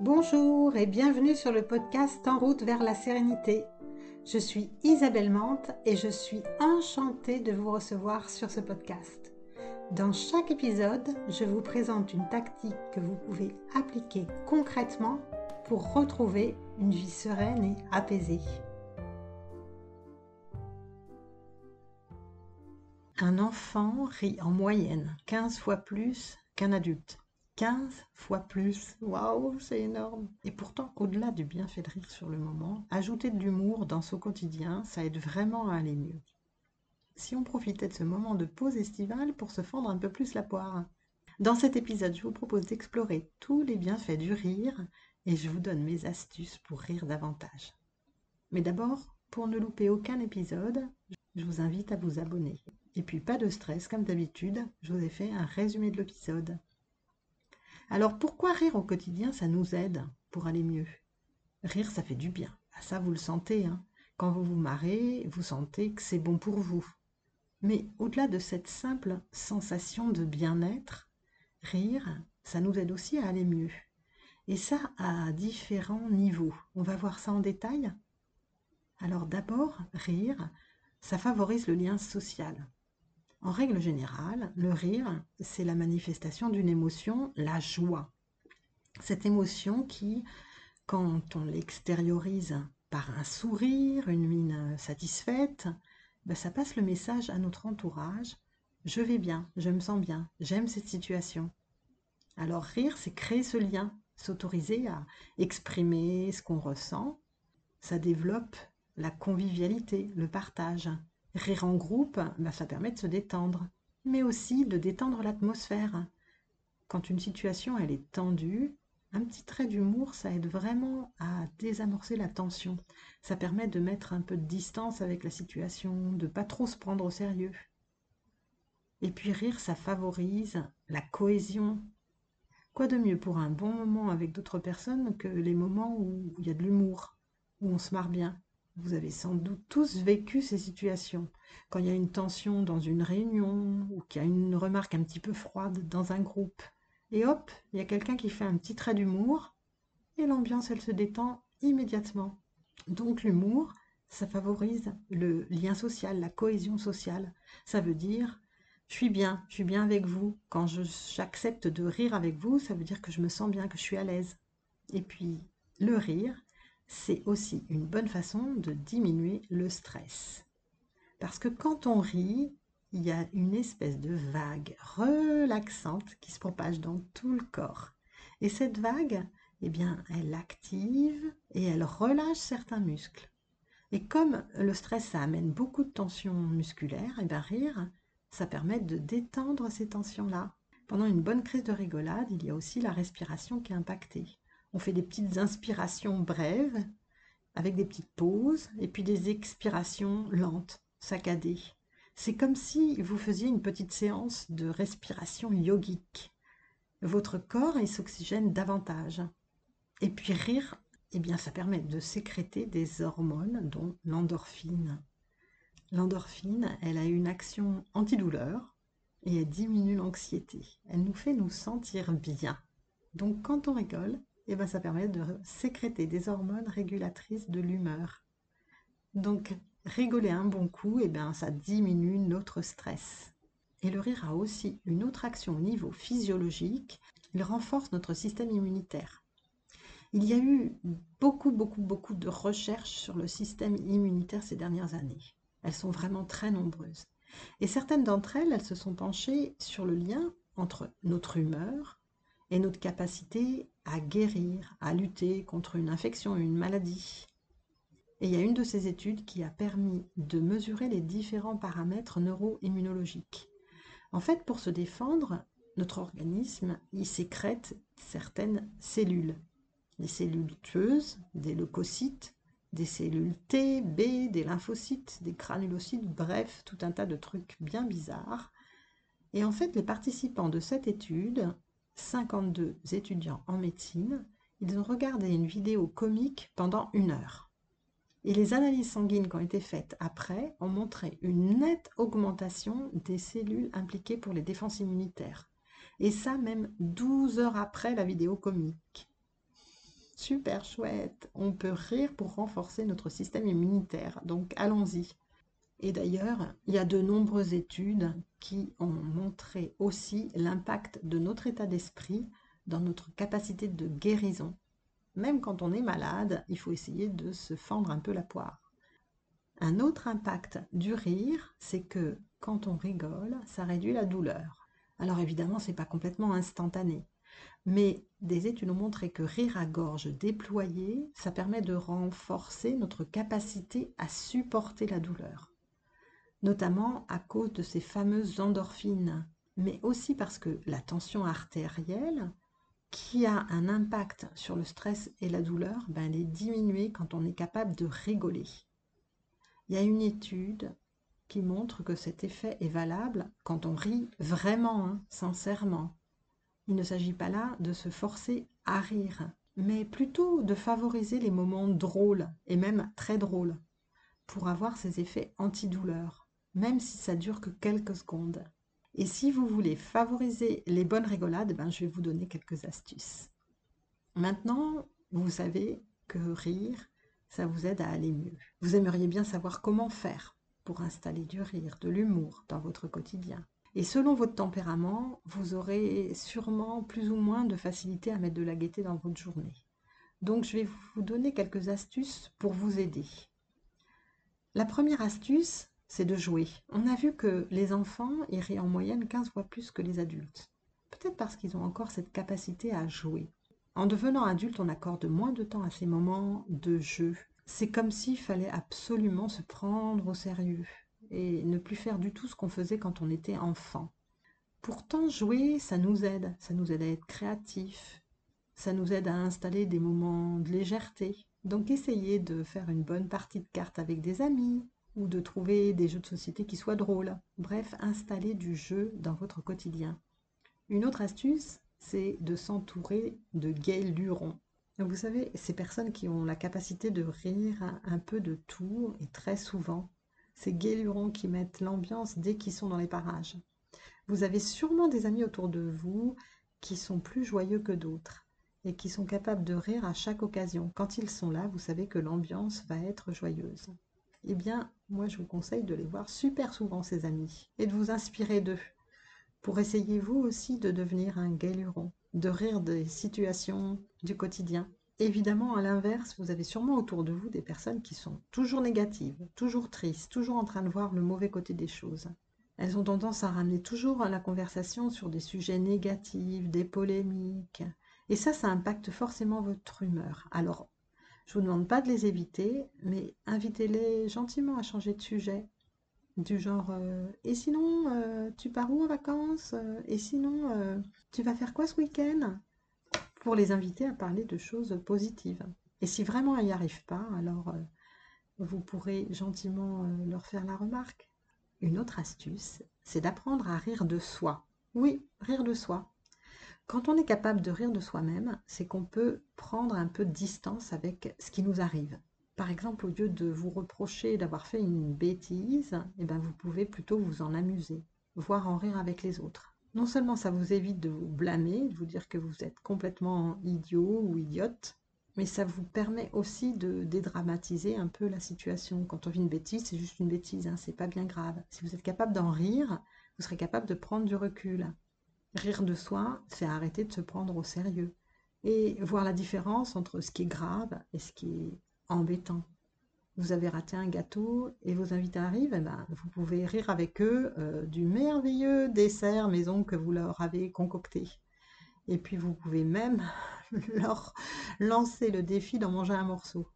Bonjour et bienvenue sur le podcast En route vers la sérénité. Je suis Isabelle Mante et je suis enchantée de vous recevoir sur ce podcast. Dans chaque épisode, je vous présente une tactique que vous pouvez appliquer concrètement pour retrouver une vie sereine et apaisée. Un enfant rit en moyenne 15 fois plus qu'un adulte. 15 fois plus. Waouh, c'est énorme. Et pourtant, au-delà du bienfait de rire sur le moment, ajouter de l'humour dans son quotidien, ça aide vraiment à aller mieux. Si on profitait de ce moment de pause estivale pour se fendre un peu plus la poire. Dans cet épisode, je vous propose d'explorer tous les bienfaits du rire et je vous donne mes astuces pour rire davantage. Mais d'abord, pour ne louper aucun épisode, je vous invite à vous abonner. Et puis pas de stress, comme d'habitude, je vous ai fait un résumé de l'épisode. Alors pourquoi rire au quotidien, ça nous aide pour aller mieux? Rire, ça fait du bien. Ah, ça, vous le sentez. Hein. Quand vous vous marrez, vous sentez que c'est bon pour vous. Mais au-delà de cette simple sensation de bien-être, rire, ça nous aide aussi à aller mieux. Et ça à différents niveaux. On va voir ça en détail. Alors d'abord, rire, ça favorise le lien social. En règle générale, le rire, c'est la manifestation d'une émotion, la joie. Cette émotion qui, quand on l'extériorise par un sourire, une mine satisfaite, ben ça passe le message à notre entourage. Je vais bien, je me sens bien, j'aime cette situation. Alors rire, c'est créer ce lien, s'autoriser à exprimer ce qu'on ressent. Ça développe la convivialité, le partage. Rire en groupe, bah, ça permet de se détendre, mais aussi de détendre l'atmosphère. Quand une situation elle est tendue, un petit trait d'humour, ça aide vraiment à désamorcer la tension. Ça permet de mettre un peu de distance avec la situation, de pas trop se prendre au sérieux. Et puis rire, ça favorise la cohésion. Quoi de mieux pour un bon moment avec d'autres personnes que les moments où il y a de l'humour, où on se marre bien? Vous avez sans doute tous vécu ces situations. Quand il y a une tension dans une réunion ou qu'il y a une remarque un petit peu froide dans un groupe. Et hop, il y a quelqu'un qui fait un petit trait d'humour et l'ambiance, elle se détend immédiatement. Donc l'humour, ça favorise le lien social, la cohésion sociale. Ça veut dire, je suis bien, je suis bien avec vous. Quand j'accepte de rire avec vous, ça veut dire que je me sens bien, que je suis à l'aise. Et puis, le rire, c'est aussi une bonne façon de diminuer le stress. Parce que quand on rit, il y a une espèce de vague relaxante qui se propage dans tout le corps. Et cette vague, eh bien, elle active et elle relâche certains muscles. Et comme le stress, ça amène beaucoup de tensions musculaires, et eh bien rire, ça permet de détendre ces tensions-là. Pendant une bonne crise de rigolade, il y a aussi la respiration qui est impactée. On fait des petites inspirations brèves avec des petites pauses et puis des expirations lentes, saccadées. C'est comme si vous faisiez une petite séance de respiration yogique. Votre corps s'oxygène davantage. Et puis rire, eh bien ça permet de sécréter des hormones dont l'endorphine. L'endorphine, elle a une action antidouleur et elle diminue l'anxiété. Elle nous fait nous sentir bien. Donc quand on rigole, et eh ben, ça permet de sécréter des hormones régulatrices de l'humeur. Donc, rigoler un bon coup, et eh ben, ça diminue notre stress. Et le rire a aussi une autre action au niveau physiologique, il renforce notre système immunitaire. Il y a eu beaucoup, beaucoup, beaucoup de recherches sur le système immunitaire ces dernières années. Elles sont vraiment très nombreuses. Et certaines d'entre elles, elles se sont penchées sur le lien entre notre humeur, et notre capacité à guérir, à lutter contre une infection, une maladie. Et il y a une de ces études qui a permis de mesurer les différents paramètres neuro-immunologiques. En fait, pour se défendre, notre organisme, il sécrète certaines cellules. Des cellules tueuses, des leucocytes, des cellules T, B, des lymphocytes, des granulocytes, bref, tout un tas de trucs bien bizarres. Et en fait, les participants de cette étude 52 étudiants en médecine, ils ont regardé une vidéo comique pendant une heure. Et les analyses sanguines qui ont été faites après ont montré une nette augmentation des cellules impliquées pour les défenses immunitaires. Et ça même 12 heures après la vidéo comique. super chouette. On peut rire pour renforcer notre système immunitaire. Donc allons-y. Et d'ailleurs, il y a de nombreuses études qui ont montré aussi l'impact de notre état d'esprit dans notre capacité de guérison. Même quand on est malade, il faut essayer de se fendre un peu la poire. Un autre impact du rire, c'est que quand on rigole, ça réduit la douleur. Alors évidemment, ce n'est pas complètement instantané. Mais des études ont montré que rire à gorge déployée, ça permet de renforcer notre capacité à supporter la douleur. Notamment à cause de ces fameuses endorphines, mais aussi parce que la tension artérielle, qui a un impact sur le stress et la douleur, ben, elle est diminuée quand on est capable de rigoler. Il y a une étude qui montre que cet effet est valable quand on rit vraiment, hein, sincèrement. Il ne s'agit pas là de se forcer à rire, mais plutôt de favoriser les moments drôles et même très drôles pour avoir ces effets antidouleurs, même si ça dure que quelques secondes. Et si vous voulez favoriser les bonnes rigolades, ben je vais vous donner quelques astuces. Maintenant, vous savez que rire, ça vous aide à aller mieux. Vous aimeriez bien savoir comment faire pour installer du rire, de l'humour dans votre quotidien. Et selon votre tempérament, vous aurez sûrement plus ou moins de facilité à mettre de la gaieté dans votre journée. Donc je vais vous donner quelques astuces pour vous aider. La première astuce, c'est de jouer. On a vu que les enfants iraient en moyenne 15 fois plus que les adultes. Peut-être parce qu'ils ont encore cette capacité à jouer. En devenant adulte, on accorde moins de temps à ces moments de jeu. C'est comme s'il fallait absolument se prendre au sérieux et ne plus faire du tout ce qu'on faisait quand on était enfant. Pourtant, jouer, ça nous aide. Ça nous aide à être créatifs. Ça nous aide à installer des moments de légèreté. Donc essayez de faire une bonne partie de cartes avec des amis ou de trouver des jeux de société qui soient drôles. Bref, installez du jeu dans votre quotidien. Une autre astuce, c'est de s'entourer de gays lurons. vous savez, ces personnes qui ont la capacité de rire un peu de tout et très souvent, ces gays lurons qui mettent l'ambiance dès qu'ils sont dans les parages. Vous avez sûrement des amis autour de vous qui sont plus joyeux que d'autres et qui sont capables de rire à chaque occasion. Quand ils sont là, vous savez que l'ambiance va être joyeuse. Eh bien, moi je vous conseille de les voir super souvent, ces amis, et de vous inspirer d'eux pour essayer vous aussi de devenir un galuron, de rire des situations du quotidien. Évidemment, à l'inverse, vous avez sûrement autour de vous des personnes qui sont toujours négatives, toujours tristes, toujours en train de voir le mauvais côté des choses. Elles ont tendance à ramener toujours la conversation sur des sujets négatifs, des polémiques. Et ça, ça impacte forcément votre humeur. Alors, je ne vous demande pas de les éviter, mais invitez-les gentiment à changer de sujet. Du genre, euh, et sinon, euh, tu pars où en vacances euh, Et sinon, tu vas faire quoi ce week-end? Pour les inviter à parler de choses positives. Et si vraiment elles n'y arrivent pas, alors vous pourrez gentiment leur faire la remarque. Une autre astuce, c'est d'apprendre à rire de soi. Oui, rire de soi. Quand on est capable de rire de soi-même, c'est qu'on peut prendre un peu de distance avec ce qui nous arrive. Par exemple, au lieu de vous reprocher d'avoir fait une bêtise, eh ben vous pouvez plutôt vous en amuser, voire en rire avec les autres. Non seulement ça vous évite de vous blâmer, de vous dire que vous êtes complètement idiot ou idiote, mais ça vous permet aussi de dédramatiser un peu la situation. Quand on vit une bêtise, c'est juste une bêtise, hein, c'est pas bien grave. Si vous êtes capable d'en rire, vous serez capable de prendre du recul. Rire de soi, c'est arrêter de se prendre au sérieux et voir la différence entre ce qui est grave et ce qui est embêtant. Vous avez raté un gâteau et vos invités arrivent, eh ben, vous pouvez rire avec eux euh, du merveilleux dessert maison que vous leur avez concocté. Et puis vous pouvez même leur lancer le défi d'en manger un morceau.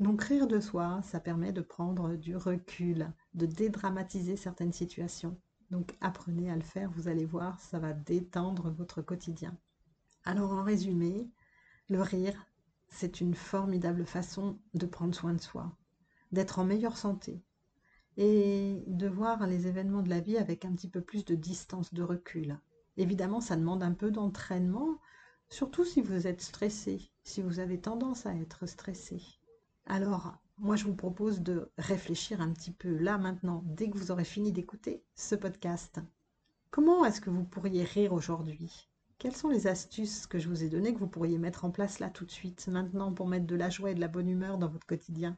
Donc rire de soi, ça permet de prendre du recul, de dédramatiser certaines situations. Donc apprenez à le faire, vous allez voir, ça va détendre votre quotidien. Alors en résumé, le rire, c'est une formidable façon de prendre soin de soi, d'être en meilleure santé et de voir les événements de la vie avec un petit peu plus de distance, de recul. Évidemment, ça demande un peu d'entraînement, surtout si vous êtes stressé, si vous avez tendance à être stressé. Alors, moi, je vous propose de réfléchir un petit peu là maintenant, dès que vous aurez fini d'écouter ce podcast. Comment est-ce que vous pourriez rire aujourd'hui? Quelles sont les astuces que je vous ai données que vous pourriez mettre en place là tout de suite, maintenant, pour mettre de la joie et de la bonne humeur dans votre quotidien?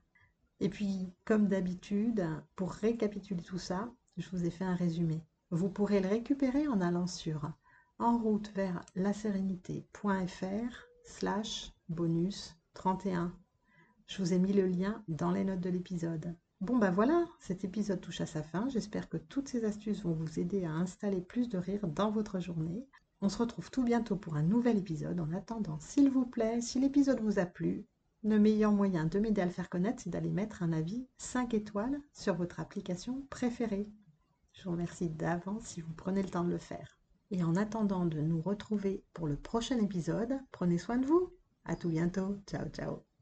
Et puis, comme d'habitude, pour récapituler tout ça, je vous ai fait un résumé. Vous pourrez le récupérer en allant sur en route vers la sérénité.fr slash bonus 31. Je vous ai mis le lien dans les notes de l'épisode. Bon bah voilà, cet épisode touche à sa fin. J'espère que toutes ces astuces vont vous aider à installer plus de rire dans votre journée. On se retrouve tout bientôt pour un nouvel épisode. En attendant, s'il vous plaît, si l'épisode vous a plu, le meilleur moyen de m'aider à le faire connaître, c'est d'aller mettre un avis 5 étoiles sur votre application préférée. Je vous remercie d'avance si vous prenez le temps de le faire. Et en attendant de nous retrouver pour le prochain épisode, prenez soin de vous. À tout bientôt. Ciao, ciao.